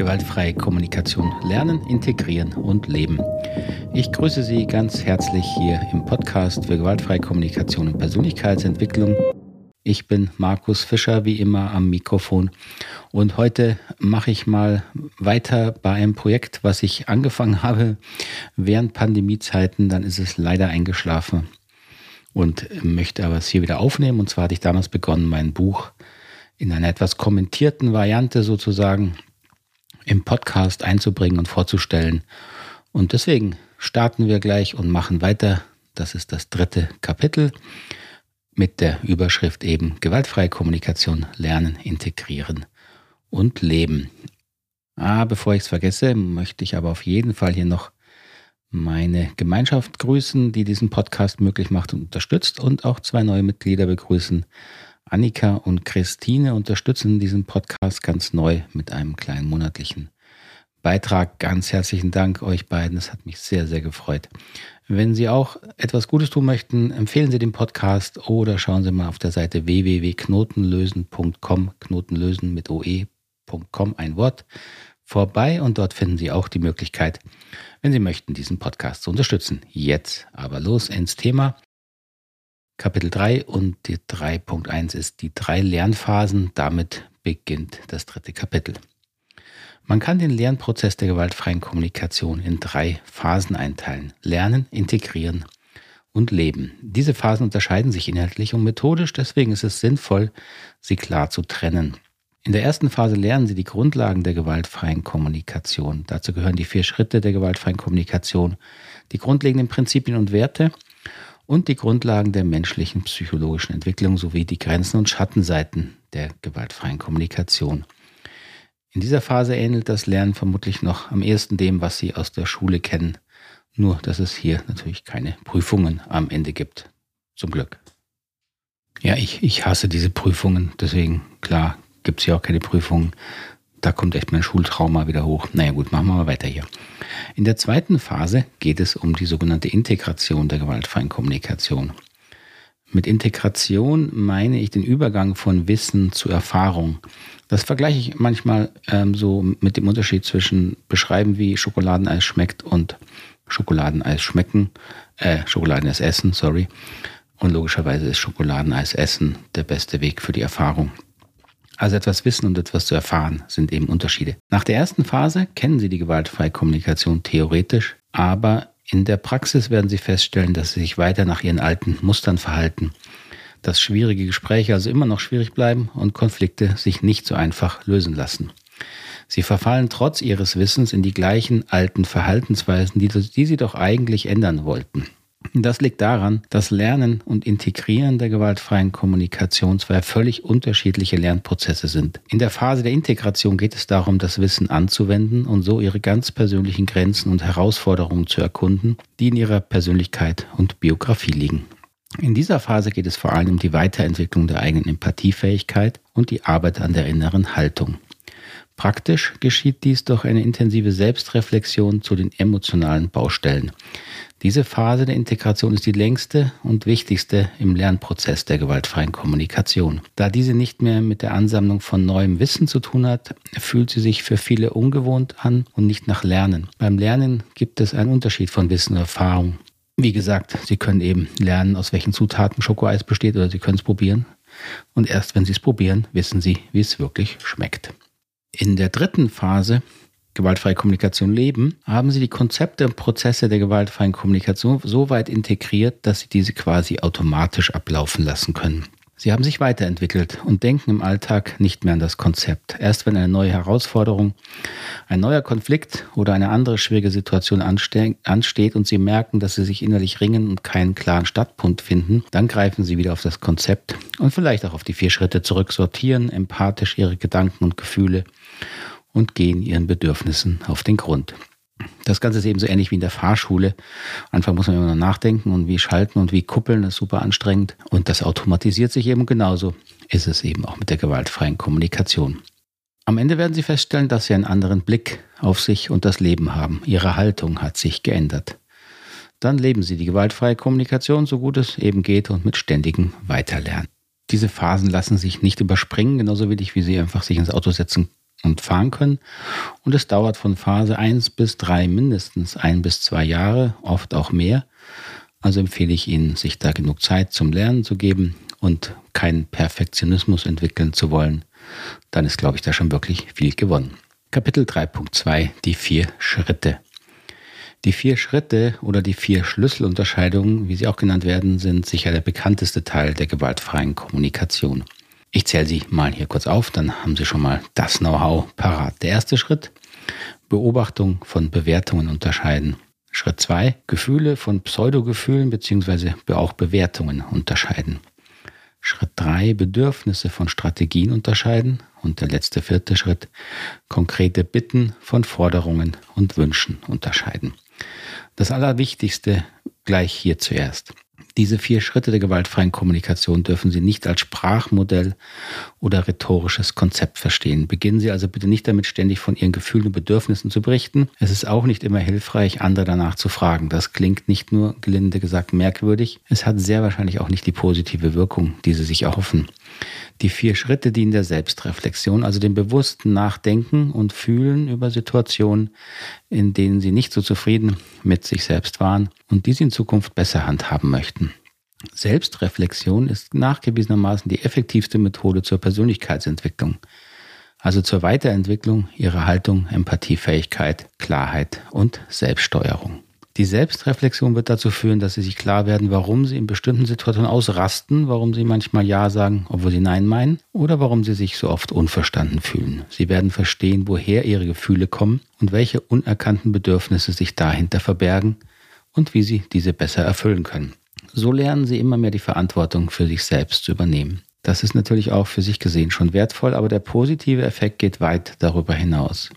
gewaltfreie Kommunikation lernen, integrieren und leben. Ich grüße Sie ganz herzlich hier im Podcast für gewaltfreie Kommunikation und Persönlichkeitsentwicklung. Ich bin Markus Fischer, wie immer am Mikrofon. Und heute mache ich mal weiter bei einem Projekt, was ich angefangen habe während Pandemiezeiten. Dann ist es leider eingeschlafen und möchte aber es hier wieder aufnehmen. Und zwar hatte ich damals begonnen, mein Buch in einer etwas kommentierten Variante sozusagen im Podcast einzubringen und vorzustellen. Und deswegen starten wir gleich und machen weiter. Das ist das dritte Kapitel mit der Überschrift eben gewaltfreie Kommunikation lernen, integrieren und leben. Ah, bevor ich es vergesse, möchte ich aber auf jeden Fall hier noch meine Gemeinschaft grüßen, die diesen Podcast möglich macht und unterstützt und auch zwei neue Mitglieder begrüßen. Annika und Christine unterstützen diesen Podcast ganz neu mit einem kleinen monatlichen Beitrag. Ganz herzlichen Dank euch beiden. Es hat mich sehr, sehr gefreut. Wenn Sie auch etwas Gutes tun möchten, empfehlen Sie den Podcast oder schauen Sie mal auf der Seite www.knotenlösen.com, Knotenlösen mit oe.com, ein Wort, vorbei und dort finden Sie auch die Möglichkeit, wenn Sie möchten, diesen Podcast zu unterstützen. Jetzt aber los ins Thema. Kapitel 3 und die 3.1 ist die drei Lernphasen. Damit beginnt das dritte Kapitel. Man kann den Lernprozess der gewaltfreien Kommunikation in drei Phasen einteilen. Lernen, integrieren und leben. Diese Phasen unterscheiden sich inhaltlich und methodisch, deswegen ist es sinnvoll, sie klar zu trennen. In der ersten Phase lernen Sie die Grundlagen der gewaltfreien Kommunikation. Dazu gehören die vier Schritte der gewaltfreien Kommunikation, die grundlegenden Prinzipien und Werte und die Grundlagen der menschlichen psychologischen Entwicklung sowie die Grenzen und Schattenseiten der gewaltfreien Kommunikation. In dieser Phase ähnelt das Lernen vermutlich noch am ehesten dem, was Sie aus der Schule kennen, nur dass es hier natürlich keine Prüfungen am Ende gibt. Zum Glück. Ja, ich, ich hasse diese Prüfungen, deswegen klar gibt es hier auch keine Prüfungen. Da kommt echt mein Schultrauma wieder hoch. Naja gut, machen wir mal weiter hier. In der zweiten Phase geht es um die sogenannte Integration der gewaltfreien Kommunikation. Mit Integration meine ich den Übergang von Wissen zu Erfahrung. Das vergleiche ich manchmal ähm, so mit dem Unterschied zwischen beschreiben, wie Schokoladeneis schmeckt und Schokoladeneis schmecken, äh, Schokoladeneis essen, sorry. Und logischerweise ist Schokoladeneis essen der beste Weg für die Erfahrung. Also etwas wissen und etwas zu erfahren sind eben Unterschiede. Nach der ersten Phase kennen Sie die gewaltfreie Kommunikation theoretisch, aber in der Praxis werden Sie feststellen, dass Sie sich weiter nach Ihren alten Mustern verhalten, dass schwierige Gespräche also immer noch schwierig bleiben und Konflikte sich nicht so einfach lösen lassen. Sie verfallen trotz Ihres Wissens in die gleichen alten Verhaltensweisen, die, die Sie doch eigentlich ändern wollten. Das liegt daran, dass Lernen und Integrieren der gewaltfreien Kommunikation zwei völlig unterschiedliche Lernprozesse sind. In der Phase der Integration geht es darum, das Wissen anzuwenden und so ihre ganz persönlichen Grenzen und Herausforderungen zu erkunden, die in ihrer Persönlichkeit und Biografie liegen. In dieser Phase geht es vor allem um die Weiterentwicklung der eigenen Empathiefähigkeit und die Arbeit an der inneren Haltung. Praktisch geschieht dies durch eine intensive Selbstreflexion zu den emotionalen Baustellen. Diese Phase der Integration ist die längste und wichtigste im Lernprozess der gewaltfreien Kommunikation. Da diese nicht mehr mit der Ansammlung von neuem Wissen zu tun hat, fühlt sie sich für viele ungewohnt an und nicht nach Lernen. Beim Lernen gibt es einen Unterschied von Wissen und Erfahrung. Wie gesagt, Sie können eben lernen, aus welchen Zutaten Schokoeis besteht oder Sie können es probieren. Und erst wenn Sie es probieren, wissen Sie, wie es wirklich schmeckt. In der dritten Phase gewaltfreie Kommunikation leben, haben sie die Konzepte und Prozesse der gewaltfreien Kommunikation so weit integriert, dass sie diese quasi automatisch ablaufen lassen können. Sie haben sich weiterentwickelt und denken im Alltag nicht mehr an das Konzept. Erst wenn eine neue Herausforderung, ein neuer Konflikt oder eine andere schwierige Situation ansteht und Sie merken, dass Sie sich innerlich ringen und keinen klaren Startpunkt finden, dann greifen Sie wieder auf das Konzept und vielleicht auch auf die vier Schritte zurück, sortieren empathisch Ihre Gedanken und Gefühle und gehen ihren Bedürfnissen auf den Grund. Das Ganze ist eben so ähnlich wie in der Fahrschule. Anfang muss man immer noch nachdenken und wie schalten und wie kuppeln, das ist super anstrengend. Und das automatisiert sich eben genauso ist es eben auch mit der gewaltfreien Kommunikation. Am Ende werden Sie feststellen, dass Sie einen anderen Blick auf sich und das Leben haben. Ihre Haltung hat sich geändert. Dann leben Sie die gewaltfreie Kommunikation so gut es eben geht und mit ständigem Weiterlernen. Diese Phasen lassen sich nicht überspringen, genauso wenig wie Sie einfach sich ins Auto setzen und fahren können. Und es dauert von Phase 1 bis 3 mindestens ein bis zwei Jahre, oft auch mehr. Also empfehle ich Ihnen, sich da genug Zeit zum Lernen zu geben und keinen Perfektionismus entwickeln zu wollen. Dann ist, glaube ich, da schon wirklich viel gewonnen. Kapitel 3.2 Die vier Schritte. Die vier Schritte oder die vier Schlüsselunterscheidungen, wie sie auch genannt werden, sind sicher der bekannteste Teil der gewaltfreien Kommunikation. Ich zähle sie mal hier kurz auf, dann haben Sie schon mal das Know-how parat. Der erste Schritt, Beobachtung von Bewertungen unterscheiden. Schritt zwei, Gefühle von Pseudogefühlen bzw. auch Bewertungen unterscheiden. Schritt drei, Bedürfnisse von Strategien unterscheiden. Und der letzte vierte Schritt, konkrete Bitten von Forderungen und Wünschen unterscheiden. Das Allerwichtigste gleich hier zuerst. Diese vier Schritte der gewaltfreien Kommunikation dürfen Sie nicht als Sprachmodell oder rhetorisches Konzept verstehen. Beginnen Sie also bitte nicht damit, ständig von Ihren Gefühlen und Bedürfnissen zu berichten. Es ist auch nicht immer hilfreich, andere danach zu fragen. Das klingt nicht nur gelinde gesagt merkwürdig, es hat sehr wahrscheinlich auch nicht die positive Wirkung, die Sie sich erhoffen. Die vier Schritte dienen der Selbstreflexion, also dem bewussten Nachdenken und Fühlen über Situationen, in denen Sie nicht so zufrieden mit sich selbst waren und die Sie in Zukunft besser handhaben möchten. Selbstreflexion ist nachgewiesenermaßen die effektivste Methode zur Persönlichkeitsentwicklung, also zur Weiterentwicklung Ihrer Haltung, Empathiefähigkeit, Klarheit und Selbststeuerung. Die Selbstreflexion wird dazu führen, dass sie sich klar werden, warum sie in bestimmten Situationen ausrasten, warum sie manchmal Ja sagen, obwohl sie Nein meinen, oder warum sie sich so oft unverstanden fühlen. Sie werden verstehen, woher ihre Gefühle kommen und welche unerkannten Bedürfnisse sich dahinter verbergen und wie sie diese besser erfüllen können. So lernen sie immer mehr die Verantwortung für sich selbst zu übernehmen. Das ist natürlich auch für sich gesehen schon wertvoll, aber der positive Effekt geht weit darüber hinaus.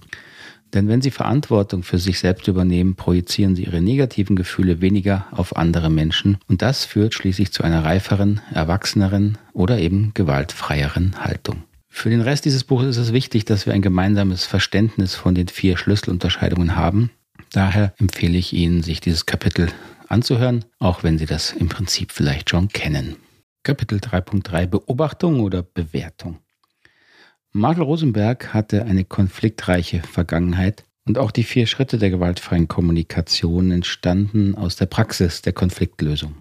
Denn wenn Sie Verantwortung für sich selbst übernehmen, projizieren Sie Ihre negativen Gefühle weniger auf andere Menschen und das führt schließlich zu einer reiferen, erwachseneren oder eben gewaltfreieren Haltung. Für den Rest dieses Buches ist es wichtig, dass wir ein gemeinsames Verständnis von den vier Schlüsselunterscheidungen haben. Daher empfehle ich Ihnen, sich dieses Kapitel anzuhören, auch wenn Sie das im Prinzip vielleicht schon kennen. Kapitel 3.3 Beobachtung oder Bewertung. Marshall Rosenberg hatte eine konfliktreiche Vergangenheit und auch die vier Schritte der gewaltfreien Kommunikation entstanden aus der Praxis der Konfliktlösung.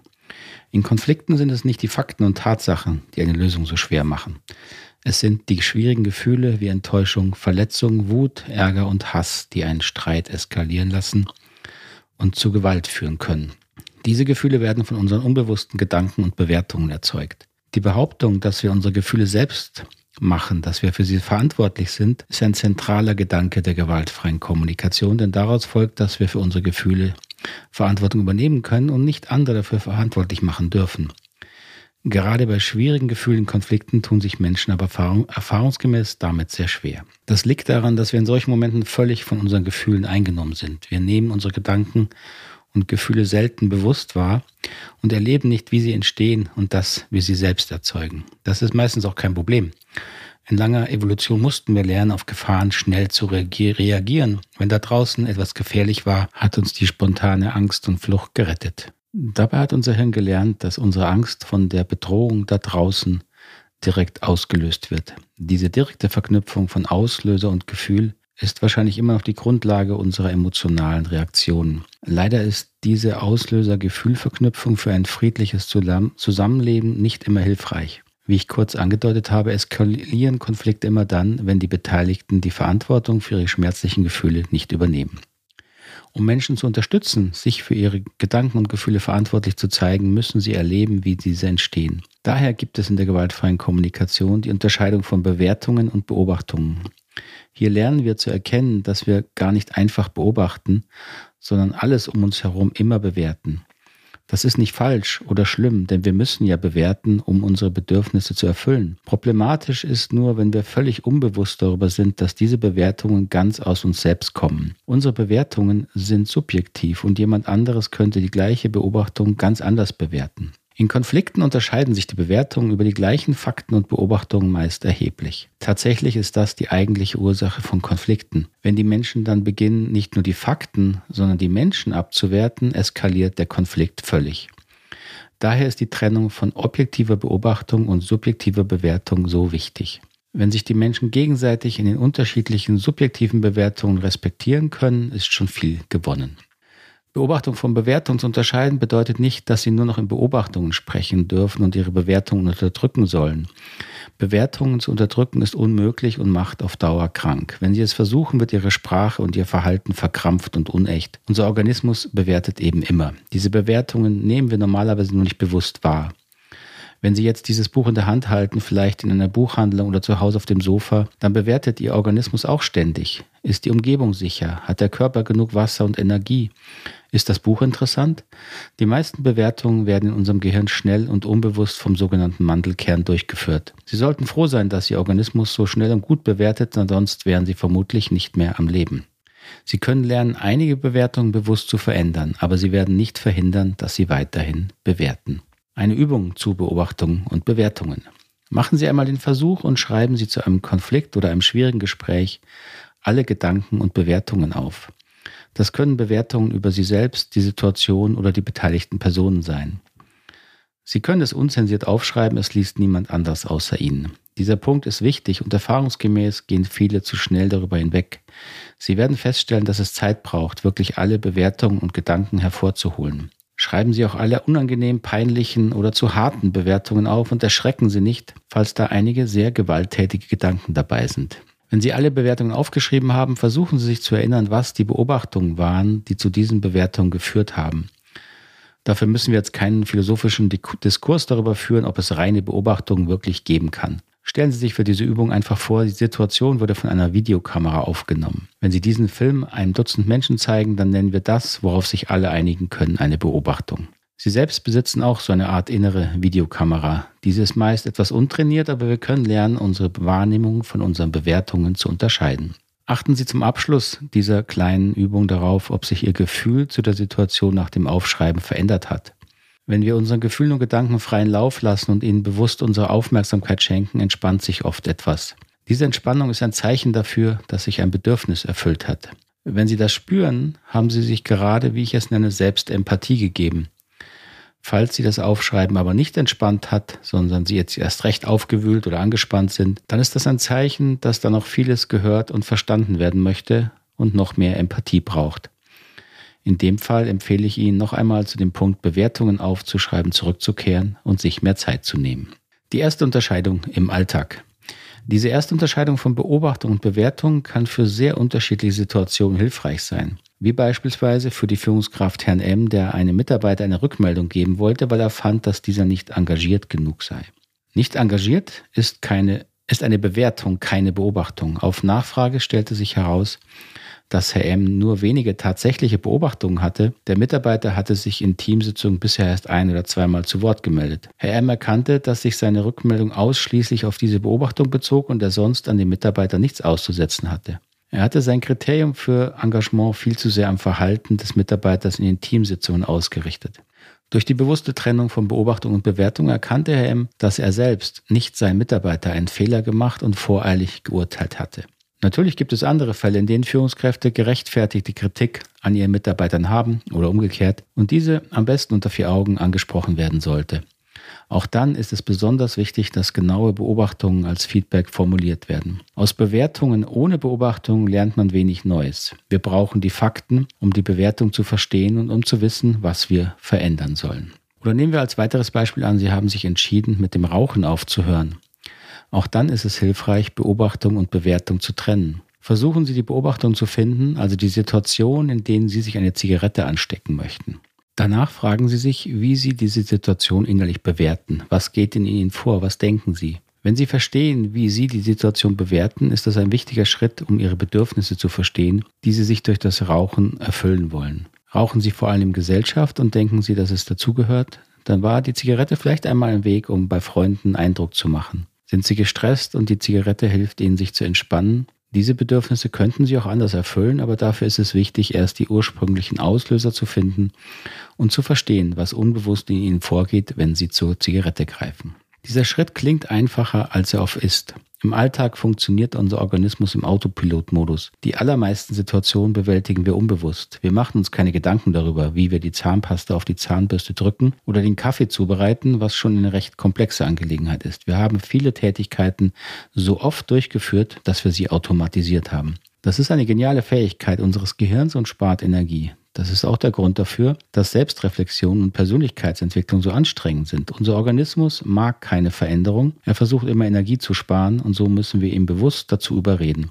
In Konflikten sind es nicht die Fakten und Tatsachen, die eine Lösung so schwer machen. Es sind die schwierigen Gefühle wie Enttäuschung, Verletzung, Wut, Ärger und Hass, die einen Streit eskalieren lassen und zu Gewalt führen können. Diese Gefühle werden von unseren unbewussten Gedanken und Bewertungen erzeugt. Die Behauptung, dass wir unsere Gefühle selbst machen, dass wir für sie verantwortlich sind, ist ein zentraler Gedanke der gewaltfreien Kommunikation, denn daraus folgt, dass wir für unsere Gefühle Verantwortung übernehmen können und nicht andere dafür verantwortlich machen dürfen. Gerade bei schwierigen Gefühlen, Konflikten tun sich Menschen aber erfahrung, erfahrungsgemäß damit sehr schwer. Das liegt daran, dass wir in solchen Momenten völlig von unseren Gefühlen eingenommen sind. Wir nehmen unsere Gedanken und Gefühle selten bewusst wahr und erleben nicht, wie sie entstehen und das, wie sie selbst erzeugen. Das ist meistens auch kein Problem. In langer Evolution mussten wir lernen, auf Gefahren schnell zu reagieren. Wenn da draußen etwas gefährlich war, hat uns die spontane Angst und Flucht gerettet. Dabei hat unser Hirn gelernt, dass unsere Angst von der Bedrohung da draußen direkt ausgelöst wird. Diese direkte Verknüpfung von Auslöser und Gefühl ist wahrscheinlich immer noch die Grundlage unserer emotionalen Reaktionen. Leider ist diese Auslöser-Gefühlverknüpfung für ein friedliches Zusammenleben nicht immer hilfreich. Wie ich kurz angedeutet habe, eskalieren Konflikte immer dann, wenn die Beteiligten die Verantwortung für ihre schmerzlichen Gefühle nicht übernehmen. Um Menschen zu unterstützen, sich für ihre Gedanken und Gefühle verantwortlich zu zeigen, müssen sie erleben, wie diese entstehen. Daher gibt es in der gewaltfreien Kommunikation die Unterscheidung von Bewertungen und Beobachtungen. Hier lernen wir zu erkennen, dass wir gar nicht einfach beobachten, sondern alles um uns herum immer bewerten. Das ist nicht falsch oder schlimm, denn wir müssen ja bewerten, um unsere Bedürfnisse zu erfüllen. Problematisch ist nur, wenn wir völlig unbewusst darüber sind, dass diese Bewertungen ganz aus uns selbst kommen. Unsere Bewertungen sind subjektiv und jemand anderes könnte die gleiche Beobachtung ganz anders bewerten. In Konflikten unterscheiden sich die Bewertungen über die gleichen Fakten und Beobachtungen meist erheblich. Tatsächlich ist das die eigentliche Ursache von Konflikten. Wenn die Menschen dann beginnen, nicht nur die Fakten, sondern die Menschen abzuwerten, eskaliert der Konflikt völlig. Daher ist die Trennung von objektiver Beobachtung und subjektiver Bewertung so wichtig. Wenn sich die Menschen gegenseitig in den unterschiedlichen subjektiven Bewertungen respektieren können, ist schon viel gewonnen. Beobachtung von Bewertung zu unterscheiden bedeutet nicht, dass sie nur noch in Beobachtungen sprechen dürfen und ihre Bewertungen unterdrücken sollen. Bewertungen zu unterdrücken ist unmöglich und macht auf Dauer krank. Wenn sie es versuchen, wird ihre Sprache und ihr Verhalten verkrampft und unecht. Unser Organismus bewertet eben immer. Diese Bewertungen nehmen wir normalerweise nur nicht bewusst wahr. Wenn Sie jetzt dieses Buch in der Hand halten, vielleicht in einer Buchhandlung oder zu Hause auf dem Sofa, dann bewertet Ihr Organismus auch ständig. Ist die Umgebung sicher? Hat der Körper genug Wasser und Energie? Ist das Buch interessant? Die meisten Bewertungen werden in unserem Gehirn schnell und unbewusst vom sogenannten Mandelkern durchgeführt. Sie sollten froh sein, dass Ihr Organismus so schnell und gut bewertet, sonst wären Sie vermutlich nicht mehr am Leben. Sie können lernen, einige Bewertungen bewusst zu verändern, aber Sie werden nicht verhindern, dass Sie weiterhin bewerten. Eine Übung zu Beobachtungen und Bewertungen. Machen Sie einmal den Versuch und schreiben Sie zu einem Konflikt oder einem schwierigen Gespräch alle Gedanken und Bewertungen auf. Das können Bewertungen über Sie selbst, die Situation oder die beteiligten Personen sein. Sie können es unzensiert aufschreiben, es liest niemand anders außer Ihnen. Dieser Punkt ist wichtig und erfahrungsgemäß gehen viele zu schnell darüber hinweg. Sie werden feststellen, dass es Zeit braucht, wirklich alle Bewertungen und Gedanken hervorzuholen. Schreiben Sie auch alle unangenehm, peinlichen oder zu harten Bewertungen auf und erschrecken Sie nicht, falls da einige sehr gewalttätige Gedanken dabei sind. Wenn Sie alle Bewertungen aufgeschrieben haben, versuchen Sie sich zu erinnern, was die Beobachtungen waren, die zu diesen Bewertungen geführt haben. Dafür müssen wir jetzt keinen philosophischen Diskurs darüber führen, ob es reine Beobachtungen wirklich geben kann. Stellen Sie sich für diese Übung einfach vor, die Situation wurde von einer Videokamera aufgenommen. Wenn Sie diesen Film einem Dutzend Menschen zeigen, dann nennen wir das, worauf sich alle einigen können, eine Beobachtung. Sie selbst besitzen auch so eine Art innere Videokamera. Diese ist meist etwas untrainiert, aber wir können lernen, unsere Wahrnehmung von unseren Bewertungen zu unterscheiden. Achten Sie zum Abschluss dieser kleinen Übung darauf, ob sich Ihr Gefühl zu der Situation nach dem Aufschreiben verändert hat. Wenn wir unseren Gefühlen und Gedanken freien Lauf lassen und ihnen bewusst unsere Aufmerksamkeit schenken, entspannt sich oft etwas. Diese Entspannung ist ein Zeichen dafür, dass sich ein Bedürfnis erfüllt hat. Wenn Sie das spüren, haben Sie sich gerade, wie ich es nenne, selbst Empathie gegeben. Falls Sie das Aufschreiben aber nicht entspannt hat, sondern Sie jetzt erst recht aufgewühlt oder angespannt sind, dann ist das ein Zeichen, dass da noch vieles gehört und verstanden werden möchte und noch mehr Empathie braucht. In dem Fall empfehle ich Ihnen noch einmal zu dem Punkt Bewertungen aufzuschreiben, zurückzukehren und sich mehr Zeit zu nehmen. Die erste Unterscheidung im Alltag. Diese erste Unterscheidung von Beobachtung und Bewertung kann für sehr unterschiedliche Situationen hilfreich sein. Wie beispielsweise für die Führungskraft Herrn M., der einem Mitarbeiter eine Rückmeldung geben wollte, weil er fand, dass dieser nicht engagiert genug sei. Nicht engagiert ist keine ist eine Bewertung, keine Beobachtung. Auf Nachfrage stellte sich heraus, dass Herr M. nur wenige tatsächliche Beobachtungen hatte. Der Mitarbeiter hatte sich in Teamsitzungen bisher erst ein oder zweimal zu Wort gemeldet. Herr M. erkannte, dass sich seine Rückmeldung ausschließlich auf diese Beobachtung bezog und er sonst an den Mitarbeiter nichts auszusetzen hatte. Er hatte sein Kriterium für Engagement viel zu sehr am Verhalten des Mitarbeiters in den Teamsitzungen ausgerichtet. Durch die bewusste Trennung von Beobachtung und Bewertung erkannte Herr M., dass er selbst, nicht sein Mitarbeiter, einen Fehler gemacht und voreilig geurteilt hatte. Natürlich gibt es andere Fälle, in denen Führungskräfte gerechtfertigte Kritik an ihren Mitarbeitern haben oder umgekehrt und diese am besten unter vier Augen angesprochen werden sollte. Auch dann ist es besonders wichtig, dass genaue Beobachtungen als Feedback formuliert werden. Aus Bewertungen ohne Beobachtung lernt man wenig Neues. Wir brauchen die Fakten, um die Bewertung zu verstehen und um zu wissen, was wir verändern sollen. Oder nehmen wir als weiteres Beispiel an, Sie haben sich entschieden, mit dem Rauchen aufzuhören. Auch dann ist es hilfreich, Beobachtung und Bewertung zu trennen. Versuchen Sie die Beobachtung zu finden, also die Situation, in denen Sie sich eine Zigarette anstecken möchten. Danach fragen Sie sich, wie Sie diese Situation innerlich bewerten. Was geht in Ihnen vor? Was denken Sie? Wenn Sie verstehen, wie Sie die Situation bewerten, ist das ein wichtiger Schritt, um Ihre Bedürfnisse zu verstehen, die Sie sich durch das Rauchen erfüllen wollen. Rauchen Sie vor allem in Gesellschaft und denken Sie, dass es dazugehört? Dann war die Zigarette vielleicht einmal ein Weg, um bei Freunden Eindruck zu machen. Sind Sie gestresst und die Zigarette hilft Ihnen, sich zu entspannen? Diese Bedürfnisse könnten Sie auch anders erfüllen, aber dafür ist es wichtig, erst die ursprünglichen Auslöser zu finden und zu verstehen, was unbewusst in Ihnen vorgeht, wenn Sie zur Zigarette greifen. Dieser Schritt klingt einfacher, als er oft ist. Im Alltag funktioniert unser Organismus im Autopilotmodus. Die allermeisten Situationen bewältigen wir unbewusst. Wir machen uns keine Gedanken darüber, wie wir die Zahnpasta auf die Zahnbürste drücken oder den Kaffee zubereiten, was schon eine recht komplexe Angelegenheit ist. Wir haben viele Tätigkeiten so oft durchgeführt, dass wir sie automatisiert haben. Das ist eine geniale Fähigkeit unseres Gehirns und spart Energie. Das ist auch der Grund dafür, dass Selbstreflexion und Persönlichkeitsentwicklung so anstrengend sind. Unser Organismus mag keine Veränderung. Er versucht immer Energie zu sparen und so müssen wir ihn bewusst dazu überreden.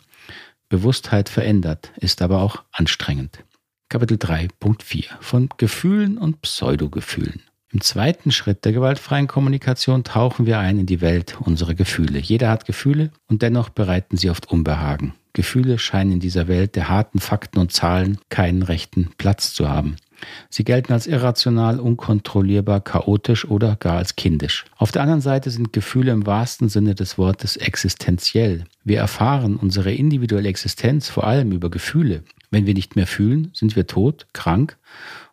Bewusstheit verändert, ist aber auch anstrengend. Kapitel 3.4 von Gefühlen und Pseudogefühlen. Im zweiten Schritt der gewaltfreien Kommunikation tauchen wir ein in die Welt unserer Gefühle. Jeder hat Gefühle und dennoch bereiten sie oft Unbehagen. Gefühle scheinen in dieser Welt der harten Fakten und Zahlen keinen rechten Platz zu haben. Sie gelten als irrational, unkontrollierbar, chaotisch oder gar als kindisch. Auf der anderen Seite sind Gefühle im wahrsten Sinne des Wortes existenziell. Wir erfahren unsere individuelle Existenz vor allem über Gefühle. Wenn wir nicht mehr fühlen, sind wir tot, krank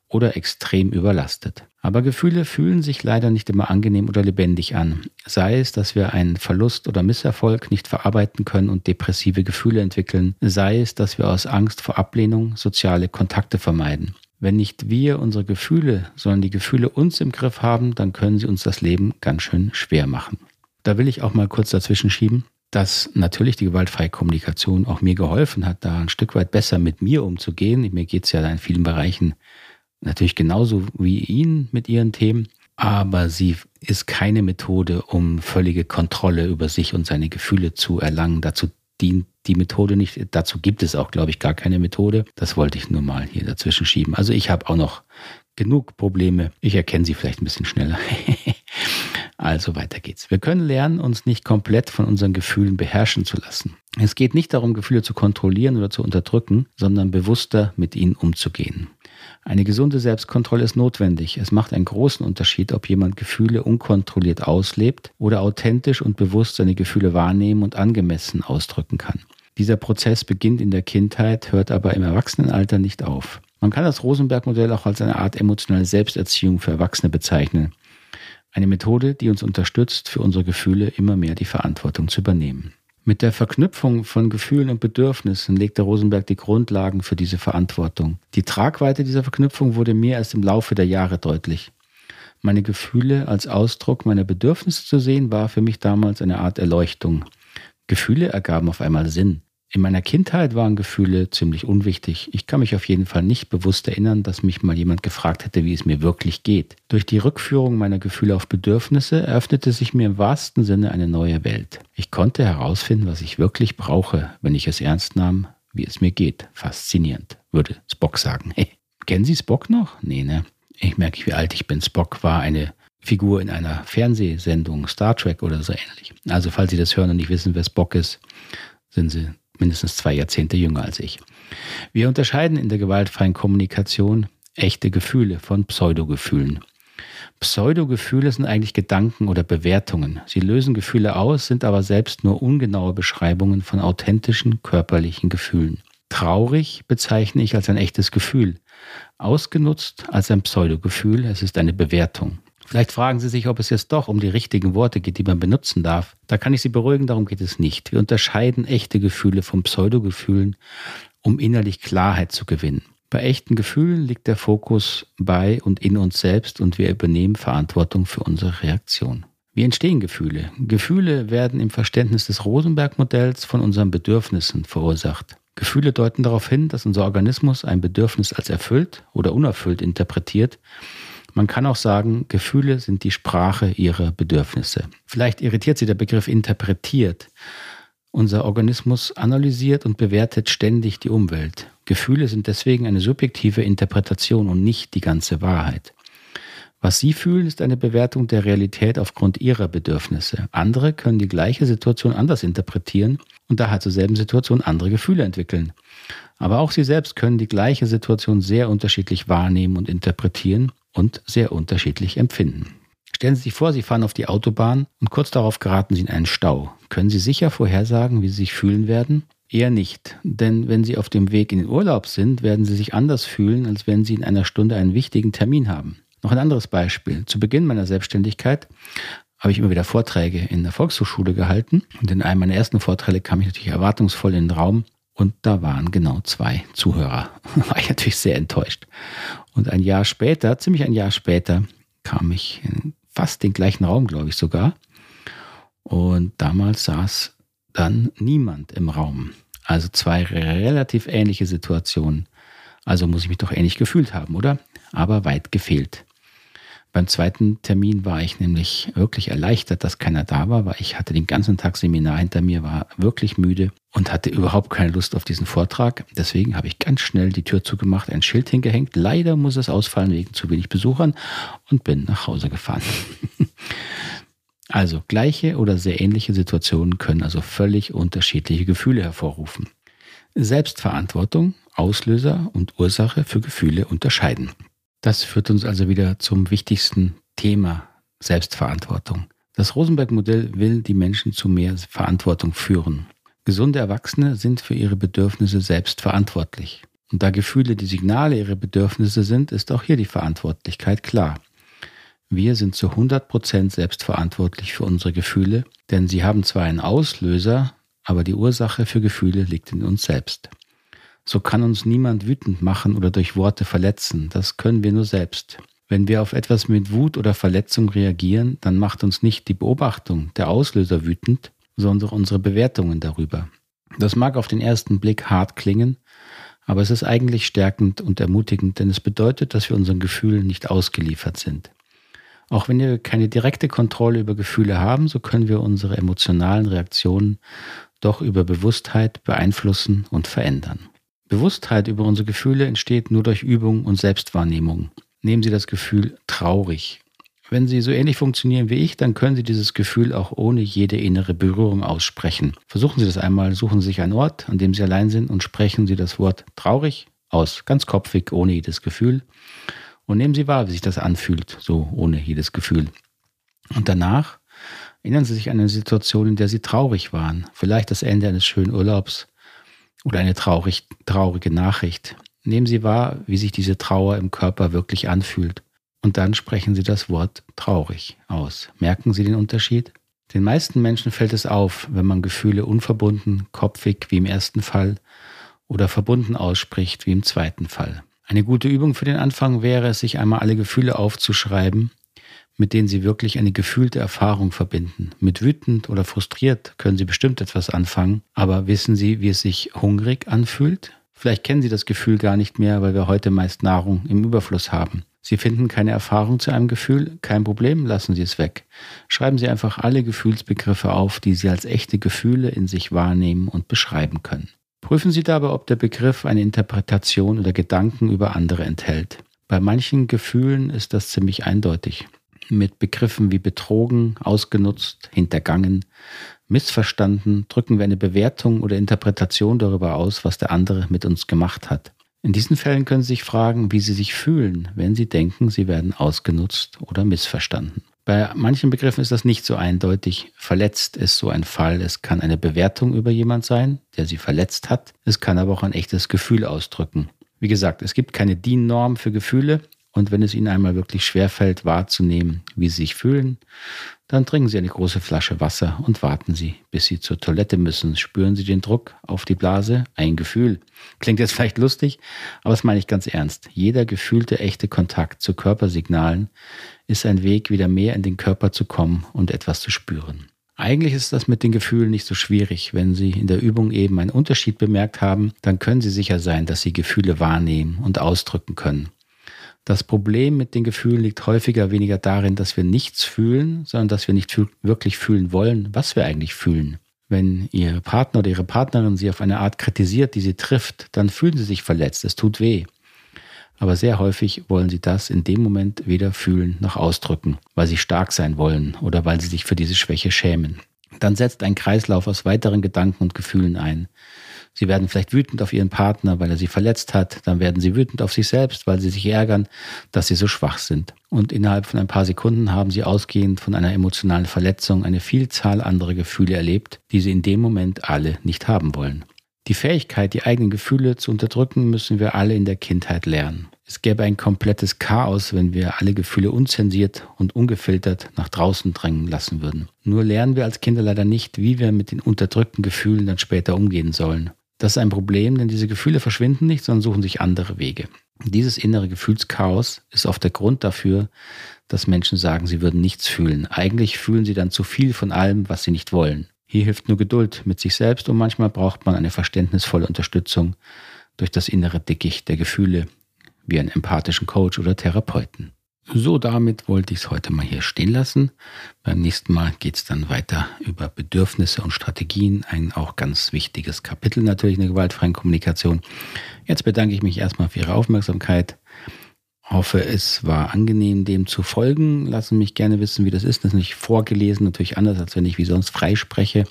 oder extrem überlastet. Aber Gefühle fühlen sich leider nicht immer angenehm oder lebendig an. Sei es, dass wir einen Verlust oder Misserfolg nicht verarbeiten können und depressive Gefühle entwickeln, sei es, dass wir aus Angst vor Ablehnung soziale Kontakte vermeiden. Wenn nicht wir unsere Gefühle, sondern die Gefühle uns im Griff haben, dann können sie uns das Leben ganz schön schwer machen. Da will ich auch mal kurz dazwischen schieben, dass natürlich die gewaltfreie Kommunikation auch mir geholfen hat, da ein Stück weit besser mit mir umzugehen. Mir geht es ja in vielen Bereichen natürlich genauso wie Ihnen mit Ihren Themen, aber sie ist keine Methode, um völlige Kontrolle über sich und seine Gefühle zu erlangen. Dazu dient die Methode nicht. Dazu gibt es auch, glaube ich, gar keine Methode. Das wollte ich nur mal hier dazwischen schieben. Also ich habe auch noch genug Probleme. Ich erkenne sie vielleicht ein bisschen schneller. also weiter geht's. Wir können lernen, uns nicht komplett von unseren Gefühlen beherrschen zu lassen. Es geht nicht darum, Gefühle zu kontrollieren oder zu unterdrücken, sondern bewusster mit ihnen umzugehen. Eine gesunde Selbstkontrolle ist notwendig. Es macht einen großen Unterschied, ob jemand Gefühle unkontrolliert auslebt oder authentisch und bewusst seine Gefühle wahrnehmen und angemessen ausdrücken kann. Dieser Prozess beginnt in der Kindheit, hört aber im Erwachsenenalter nicht auf. Man kann das Rosenberg-Modell auch als eine Art emotionale Selbsterziehung für Erwachsene bezeichnen. Eine Methode, die uns unterstützt, für unsere Gefühle immer mehr die Verantwortung zu übernehmen. Mit der Verknüpfung von Gefühlen und Bedürfnissen legte Rosenberg die Grundlagen für diese Verantwortung. Die Tragweite dieser Verknüpfung wurde mir erst im Laufe der Jahre deutlich. Meine Gefühle als Ausdruck meiner Bedürfnisse zu sehen, war für mich damals eine Art Erleuchtung. Gefühle ergaben auf einmal Sinn. In meiner Kindheit waren Gefühle ziemlich unwichtig. Ich kann mich auf jeden Fall nicht bewusst erinnern, dass mich mal jemand gefragt hätte, wie es mir wirklich geht. Durch die Rückführung meiner Gefühle auf Bedürfnisse eröffnete sich mir im wahrsten Sinne eine neue Welt. Ich konnte herausfinden, was ich wirklich brauche, wenn ich es ernst nahm, wie es mir geht. Faszinierend, würde Spock sagen. Hey, kennen Sie Spock noch? Nee, ne? Ich merke, wie alt ich bin. Spock war eine Figur in einer Fernsehsendung, Star Trek oder so ähnlich. Also, falls Sie das hören und nicht wissen, wer Spock ist, sind Sie mindestens zwei Jahrzehnte jünger als ich. Wir unterscheiden in der gewaltfreien Kommunikation echte Gefühle von Pseudogefühlen. Pseudogefühle sind eigentlich Gedanken oder Bewertungen. Sie lösen Gefühle aus, sind aber selbst nur ungenaue Beschreibungen von authentischen körperlichen Gefühlen. Traurig bezeichne ich als ein echtes Gefühl, ausgenutzt als ein Pseudogefühl, es ist eine Bewertung. Vielleicht fragen Sie sich, ob es jetzt doch um die richtigen Worte geht, die man benutzen darf. Da kann ich Sie beruhigen, darum geht es nicht. Wir unterscheiden echte Gefühle von Pseudogefühlen, um innerlich Klarheit zu gewinnen. Bei echten Gefühlen liegt der Fokus bei und in uns selbst und wir übernehmen Verantwortung für unsere Reaktion. Wie entstehen Gefühle? Gefühle werden im Verständnis des Rosenberg-Modells von unseren Bedürfnissen verursacht. Gefühle deuten darauf hin, dass unser Organismus ein Bedürfnis als erfüllt oder unerfüllt interpretiert man kann auch sagen, Gefühle sind die Sprache ihrer Bedürfnisse. Vielleicht irritiert sie der Begriff interpretiert. Unser Organismus analysiert und bewertet ständig die Umwelt. Gefühle sind deswegen eine subjektive Interpretation und nicht die ganze Wahrheit. Was Sie fühlen, ist eine Bewertung der Realität aufgrund Ihrer Bedürfnisse. Andere können die gleiche Situation anders interpretieren und daher zur selben Situation andere Gefühle entwickeln. Aber auch Sie selbst können die gleiche Situation sehr unterschiedlich wahrnehmen und interpretieren und sehr unterschiedlich empfinden. Stellen Sie sich vor, Sie fahren auf die Autobahn und kurz darauf geraten Sie in einen Stau. Können Sie sicher vorhersagen, wie Sie sich fühlen werden? Eher nicht, denn wenn Sie auf dem Weg in den Urlaub sind, werden Sie sich anders fühlen, als wenn Sie in einer Stunde einen wichtigen Termin haben. Noch ein anderes Beispiel. Zu Beginn meiner Selbstständigkeit habe ich immer wieder Vorträge in der Volkshochschule gehalten. Und in einem meiner ersten Vorträge kam ich natürlich erwartungsvoll in den Raum und da waren genau zwei Zuhörer. war ich natürlich sehr enttäuscht. Und ein Jahr später, ziemlich ein Jahr später, kam ich in fast den gleichen Raum, glaube ich sogar. Und damals saß dann niemand im Raum. Also zwei relativ ähnliche Situationen. Also muss ich mich doch ähnlich gefühlt haben, oder? Aber weit gefehlt. Beim zweiten Termin war ich nämlich wirklich erleichtert, dass keiner da war, weil ich hatte den ganzen Tag Seminar hinter mir, war wirklich müde und hatte überhaupt keine Lust auf diesen Vortrag. Deswegen habe ich ganz schnell die Tür zugemacht, ein Schild hingehängt. Leider muss es ausfallen wegen zu wenig Besuchern und bin nach Hause gefahren. also gleiche oder sehr ähnliche Situationen können also völlig unterschiedliche Gefühle hervorrufen. Selbstverantwortung, Auslöser und Ursache für Gefühle unterscheiden. Das führt uns also wieder zum wichtigsten Thema Selbstverantwortung. Das Rosenberg-Modell will die Menschen zu mehr Verantwortung führen. Gesunde Erwachsene sind für ihre Bedürfnisse selbst verantwortlich. Und da Gefühle die Signale ihrer Bedürfnisse sind, ist auch hier die Verantwortlichkeit klar. Wir sind zu 100% selbst verantwortlich für unsere Gefühle, denn sie haben zwar einen Auslöser, aber die Ursache für Gefühle liegt in uns selbst. So kann uns niemand wütend machen oder durch Worte verletzen. Das können wir nur selbst. Wenn wir auf etwas mit Wut oder Verletzung reagieren, dann macht uns nicht die Beobachtung, der Auslöser wütend, sondern unsere Bewertungen darüber. Das mag auf den ersten Blick hart klingen, aber es ist eigentlich stärkend und ermutigend, denn es bedeutet, dass wir unseren Gefühlen nicht ausgeliefert sind. Auch wenn wir keine direkte Kontrolle über Gefühle haben, so können wir unsere emotionalen Reaktionen doch über Bewusstheit beeinflussen und verändern. Bewusstheit über unsere Gefühle entsteht nur durch Übung und Selbstwahrnehmung. Nehmen Sie das Gefühl traurig. Wenn Sie so ähnlich funktionieren wie ich, dann können Sie dieses Gefühl auch ohne jede innere Berührung aussprechen. Versuchen Sie das einmal, suchen Sie sich einen Ort, an dem Sie allein sind und sprechen Sie das Wort traurig aus, ganz kopfig, ohne jedes Gefühl. Und nehmen Sie wahr, wie sich das anfühlt, so ohne jedes Gefühl. Und danach erinnern Sie sich an eine Situation, in der Sie traurig waren, vielleicht das Ende eines schönen Urlaubs, oder eine traurig, traurige Nachricht. Nehmen Sie wahr, wie sich diese Trauer im Körper wirklich anfühlt. Und dann sprechen Sie das Wort traurig aus. Merken Sie den Unterschied? Den meisten Menschen fällt es auf, wenn man Gefühle unverbunden, kopfig wie im ersten Fall oder verbunden ausspricht wie im zweiten Fall. Eine gute Übung für den Anfang wäre es, sich einmal alle Gefühle aufzuschreiben mit denen Sie wirklich eine gefühlte Erfahrung verbinden. Mit wütend oder frustriert können Sie bestimmt etwas anfangen, aber wissen Sie, wie es sich hungrig anfühlt? Vielleicht kennen Sie das Gefühl gar nicht mehr, weil wir heute meist Nahrung im Überfluss haben. Sie finden keine Erfahrung zu einem Gefühl, kein Problem, lassen Sie es weg. Schreiben Sie einfach alle Gefühlsbegriffe auf, die Sie als echte Gefühle in sich wahrnehmen und beschreiben können. Prüfen Sie dabei, ob der Begriff eine Interpretation oder Gedanken über andere enthält. Bei manchen Gefühlen ist das ziemlich eindeutig mit Begriffen wie betrogen, ausgenutzt, hintergangen, missverstanden, drücken wir eine Bewertung oder Interpretation darüber aus, was der andere mit uns gemacht hat. In diesen Fällen können Sie sich fragen, wie Sie sich fühlen, wenn Sie denken, Sie werden ausgenutzt oder missverstanden. Bei manchen Begriffen ist das nicht so eindeutig. Verletzt ist so ein Fall. Es kann eine Bewertung über jemand sein, der Sie verletzt hat. Es kann aber auch ein echtes Gefühl ausdrücken. Wie gesagt, es gibt keine DIN-Norm für Gefühle. Und wenn es Ihnen einmal wirklich schwerfällt, wahrzunehmen, wie Sie sich fühlen, dann trinken Sie eine große Flasche Wasser und warten Sie, bis Sie zur Toilette müssen. Spüren Sie den Druck auf die Blase? Ein Gefühl. Klingt jetzt vielleicht lustig, aber das meine ich ganz ernst. Jeder gefühlte echte Kontakt zu Körpersignalen ist ein Weg, wieder mehr in den Körper zu kommen und etwas zu spüren. Eigentlich ist das mit den Gefühlen nicht so schwierig. Wenn Sie in der Übung eben einen Unterschied bemerkt haben, dann können Sie sicher sein, dass Sie Gefühle wahrnehmen und ausdrücken können. Das Problem mit den Gefühlen liegt häufiger weniger darin, dass wir nichts fühlen, sondern dass wir nicht wirklich fühlen wollen, was wir eigentlich fühlen. Wenn Ihr Partner oder Ihre Partnerin Sie auf eine Art kritisiert, die Sie trifft, dann fühlen Sie sich verletzt, es tut weh. Aber sehr häufig wollen Sie das in dem Moment weder fühlen noch ausdrücken, weil Sie stark sein wollen oder weil Sie sich für diese Schwäche schämen. Dann setzt ein Kreislauf aus weiteren Gedanken und Gefühlen ein. Sie werden vielleicht wütend auf ihren Partner, weil er sie verletzt hat. Dann werden sie wütend auf sich selbst, weil sie sich ärgern, dass sie so schwach sind. Und innerhalb von ein paar Sekunden haben sie ausgehend von einer emotionalen Verletzung eine Vielzahl anderer Gefühle erlebt, die sie in dem Moment alle nicht haben wollen. Die Fähigkeit, die eigenen Gefühle zu unterdrücken, müssen wir alle in der Kindheit lernen. Es gäbe ein komplettes Chaos, wenn wir alle Gefühle unzensiert und ungefiltert nach draußen drängen lassen würden. Nur lernen wir als Kinder leider nicht, wie wir mit den unterdrückten Gefühlen dann später umgehen sollen. Das ist ein Problem, denn diese Gefühle verschwinden nicht, sondern suchen sich andere Wege. Dieses innere Gefühlschaos ist oft der Grund dafür, dass Menschen sagen, sie würden nichts fühlen. Eigentlich fühlen sie dann zu viel von allem, was sie nicht wollen. Hier hilft nur Geduld mit sich selbst und manchmal braucht man eine verständnisvolle Unterstützung durch das innere Dickicht der Gefühle, wie einen empathischen Coach oder Therapeuten. So, damit wollte ich es heute mal hier stehen lassen. Beim nächsten Mal geht es dann weiter über Bedürfnisse und Strategien. Ein auch ganz wichtiges Kapitel natürlich in der gewaltfreien Kommunikation. Jetzt bedanke ich mich erstmal für Ihre Aufmerksamkeit. Hoffe, es war angenehm, dem zu folgen. Lassen mich gerne wissen, wie das ist. Das ist nicht vorgelesen, natürlich anders, als wenn ich wie sonst frei spreche.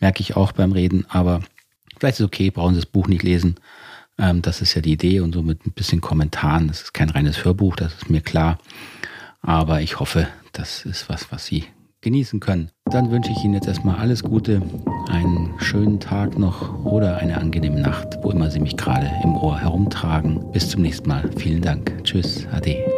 Merke ich auch beim Reden. Aber vielleicht ist es okay, brauchen Sie das Buch nicht lesen. Ähm, das ist ja die Idee und so mit ein bisschen Kommentaren. Das ist kein reines Hörbuch, das ist mir klar. Aber ich hoffe, das ist was, was Sie genießen können. Dann wünsche ich Ihnen jetzt erstmal alles Gute, einen schönen Tag noch oder eine angenehme Nacht, wo immer Sie mich gerade im Ohr herumtragen. Bis zum nächsten Mal. Vielen Dank. Tschüss. Ade.